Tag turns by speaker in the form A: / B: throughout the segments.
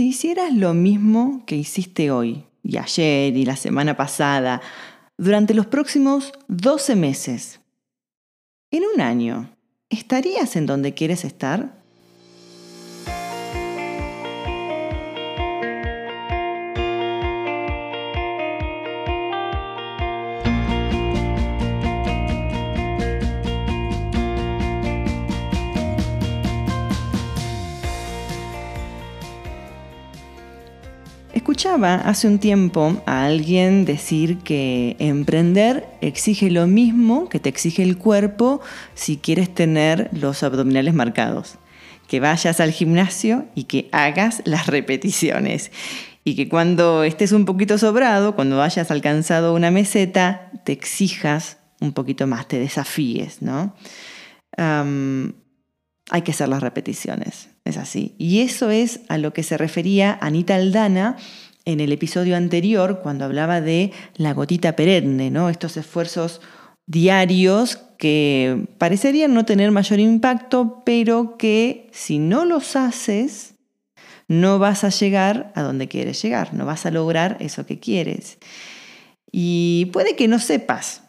A: Si hicieras lo mismo que hiciste hoy y ayer y la semana pasada, durante los próximos 12 meses, en un año, ¿estarías en donde quieres estar? Hace un tiempo a alguien decir que emprender exige lo mismo que te exige el cuerpo si quieres tener los abdominales marcados. Que vayas al gimnasio y que hagas las repeticiones. Y que cuando estés un poquito sobrado, cuando hayas alcanzado una meseta, te exijas un poquito más, te desafíes, ¿no? hay que hacer las repeticiones, es así. Y eso es a lo que se refería Anita Aldana en el episodio anterior cuando hablaba de la gotita perenne, ¿no? estos esfuerzos diarios que parecerían no tener mayor impacto, pero que si no los haces, no vas a llegar a donde quieres llegar, no vas a lograr eso que quieres. Y puede que no sepas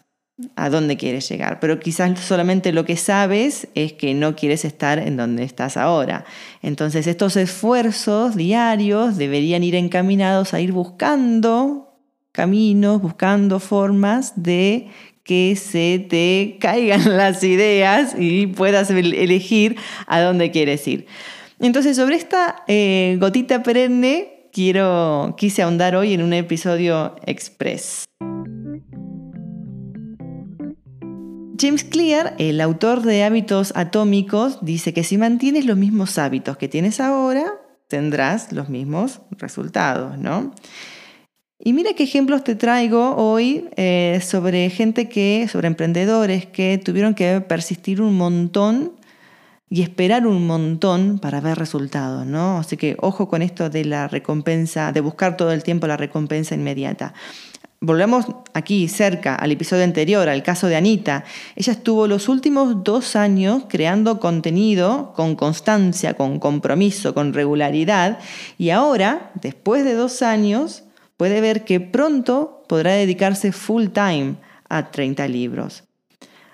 A: a dónde quieres llegar, pero quizás solamente lo que sabes es que no quieres estar en donde estás ahora. Entonces estos esfuerzos diarios deberían ir encaminados a ir buscando caminos, buscando formas de que se te caigan las ideas y puedas elegir a dónde quieres ir. Entonces sobre esta eh, gotita perenne quiero, quise ahondar hoy en un episodio express. James Clear, el autor de Hábitos Atómicos, dice que si mantienes los mismos hábitos que tienes ahora, tendrás los mismos resultados, ¿no? Y mira qué ejemplos te traigo hoy eh, sobre gente que, sobre emprendedores que tuvieron que persistir un montón y esperar un montón para ver resultados, ¿no? Así que ojo con esto de la recompensa, de buscar todo el tiempo la recompensa inmediata. Volvemos aquí cerca al episodio anterior, al caso de Anita. Ella estuvo los últimos dos años creando contenido con constancia, con compromiso, con regularidad y ahora, después de dos años, puede ver que pronto podrá dedicarse full time a 30 libros.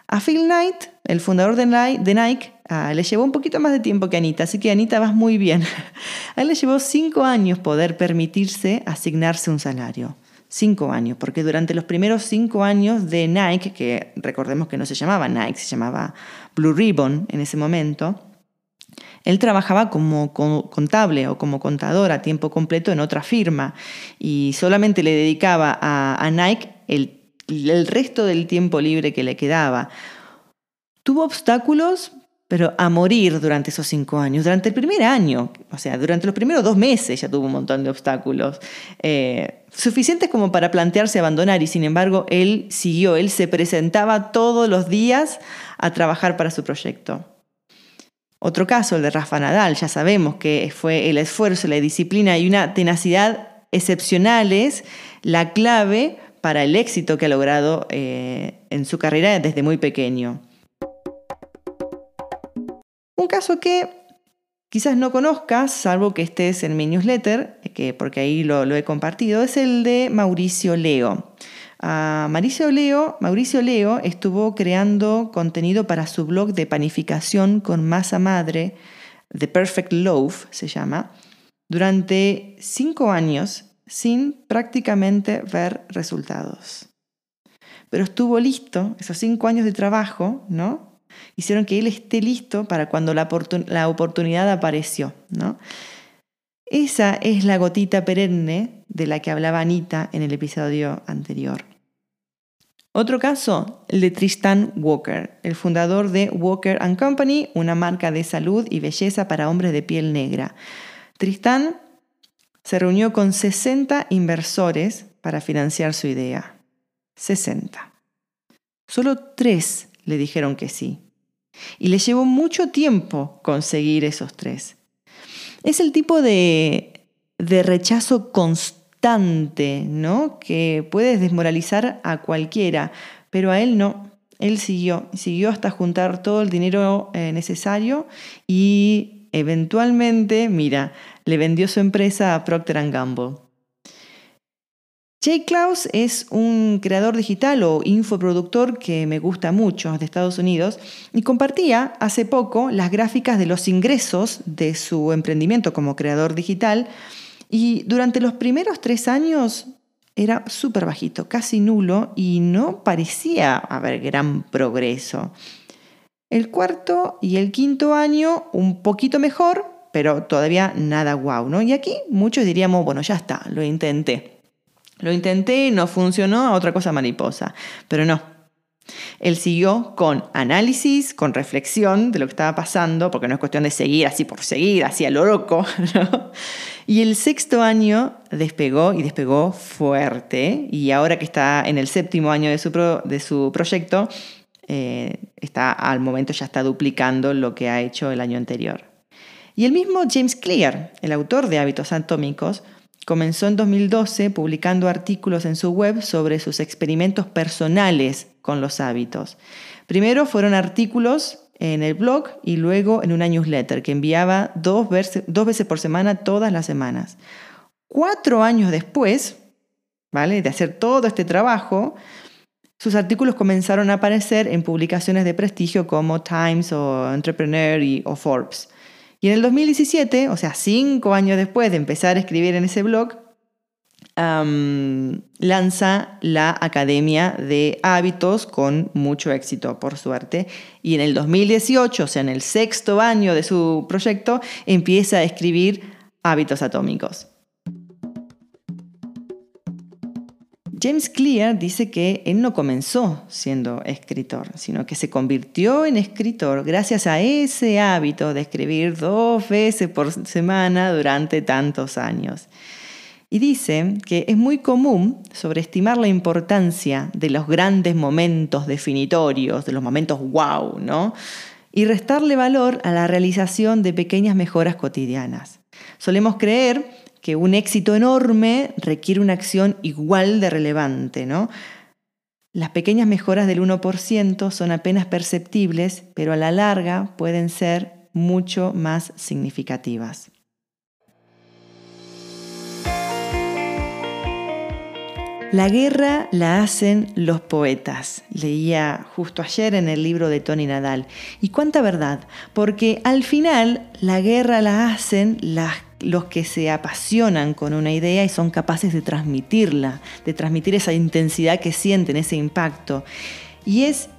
A: A Phil Knight, el fundador de Nike, ah, le llevó un poquito más de tiempo que Anita, así que Anita vas muy bien. A él le llevó cinco años poder permitirse asignarse un salario cinco años, porque durante los primeros cinco años de Nike, que recordemos que no se llamaba Nike, se llamaba Blue Ribbon en ese momento, él trabajaba como contable o como contador a tiempo completo en otra firma y solamente le dedicaba a, Nike el, resto del tiempo libre que le quedaba. Tuvo obstáculos pero a morir durante esos cinco años. Durante el primer año, o sea, durante los primeros dos meses ya tuvo un montón de obstáculos, eh, suficientes como para plantearse abandonar y sin embargo él siguió, él se presentaba todos los días a trabajar para su proyecto. Otro caso, el de Rafa Nadal, ya sabemos que fue el esfuerzo, la disciplina y una tenacidad excepcionales la clave para el éxito que ha logrado eh, en su carrera desde muy pequeño. Un caso que quizás no conozcas, salvo que estés en mi newsletter, que, porque ahí lo, he compartido, es el de Mauricio Leo. Mauricio, Leo, Mauricio Leo estuvo creando contenido para su blog de panificación con masa madre, The Perfect Loaf se llama, durante cinco años sin prácticamente ver resultados. Pero estuvo listo, esos cinco años de trabajo, ¿no? Hicieron que él esté listo para cuando la, oportunidad apareció. ¿no? Esa es la gotita perenne de la que hablaba Anita en el episodio anterior. Otro caso, el de Tristan Walker, el fundador de Walker ⁇ Company, una marca de salud y belleza para hombres de piel negra. Tristan se reunió con 60 inversores para financiar su idea. 60. Solo tres le dijeron que sí. Y le llevó mucho tiempo conseguir esos tres. Es el tipo de, de rechazo constante, ¿no? Que puedes desmoralizar a cualquiera, pero a él no. Él siguió, siguió hasta juntar todo el dinero eh, necesario y eventualmente, mira, le vendió su empresa a Procter Gamble. Jay Klaus es un creador digital o infoproductor que me gusta mucho de Estados Unidos y compartía hace poco las gráficas de los ingresos de su emprendimiento como creador digital y durante los primeros tres años era súper bajito, casi nulo y no parecía haber gran progreso. El cuarto y el quinto año un poquito mejor, pero todavía nada guau, ¿no? Y aquí muchos diríamos, bueno, ya está, lo intenté. Lo intenté, no funcionó, otra cosa mariposa. Pero no. Él siguió con análisis, con reflexión de lo que estaba pasando, porque no es cuestión de seguir así por seguir, así a lo loco. Y el sexto año despegó y despegó fuerte. Y ahora que está en el séptimo año de su, de su proyecto, eh, está, al momento ya está duplicando lo que ha hecho el año anterior. Y el mismo James Clear, el autor de Hábitos Atómicos, Comenzó en 2012 publicando artículos en su web sobre sus experimentos personales con los hábitos. Primero fueron artículos en el blog y luego en una newsletter que enviaba dos, veces por semana todas las semanas. Cuatro años después, ¿vale? De hacer todo este trabajo, sus artículos comenzaron a aparecer en publicaciones de prestigio como Times o Entrepreneur y, o Forbes. Y en el 2017, o sea, cinco años después de empezar a escribir en ese blog, lanza la Academia de Hábitos con mucho éxito, por suerte. Y en el 2018, o sea, en el sexto año de su proyecto, empieza a escribir Hábitos Atómicos. James Clear dice que él no comenzó siendo escritor, sino que se convirtió en escritor gracias a ese hábito de escribir dos veces por semana durante tantos años. Y dice que es muy común sobreestimar la importancia de los grandes momentos definitorios, de los momentos wow, ¿no? Y restarle valor a la realización de pequeñas mejoras cotidianas. Solemos creer que un éxito enorme requiere una acción igual de relevante, ¿no? Las pequeñas mejoras del 1% son apenas perceptibles, pero a la larga pueden ser mucho más significativas. La guerra la hacen los poetas, leía justo ayer en el libro de Tony Nadal. Y cuánta verdad, porque al final la guerra la hacen las los que se apasionan con una idea y son capaces de transmitirla, de transmitir esa intensidad que sienten, ese impacto. Y es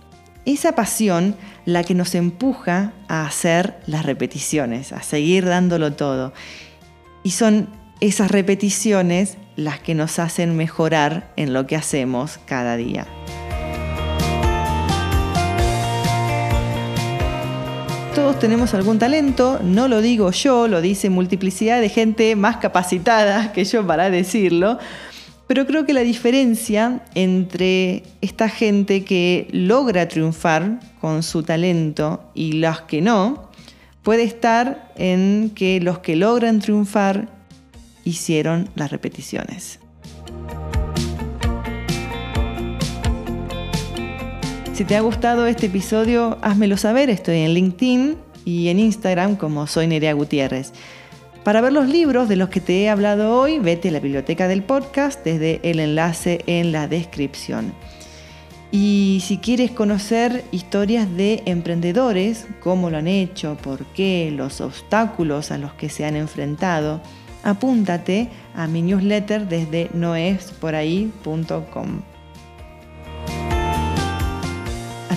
A: esa pasión la que nos empuja a hacer las repeticiones, a seguir dándolo todo. Y son esas repeticiones las que nos hacen mejorar en lo que hacemos cada día. Todos tenemos algún talento, no lo digo yo, lo dice multiplicidad de gente más capacitada que yo para decirlo, pero creo que la diferencia entre esta gente que logra triunfar con su talento y los que no, puede estar en que los que logran triunfar hicieron las repeticiones. Si te ha gustado este episodio, házmelo saber. Estoy en LinkedIn y en Instagram como soy Nerea Gutiérrez. Para ver los libros de los que te he hablado hoy, vete a la biblioteca del podcast desde el enlace en la descripción. Y si quieres conocer historias de emprendedores, cómo lo han hecho, por qué, los obstáculos a los que se han enfrentado, apúntate a mi newsletter desde noesporahí.com.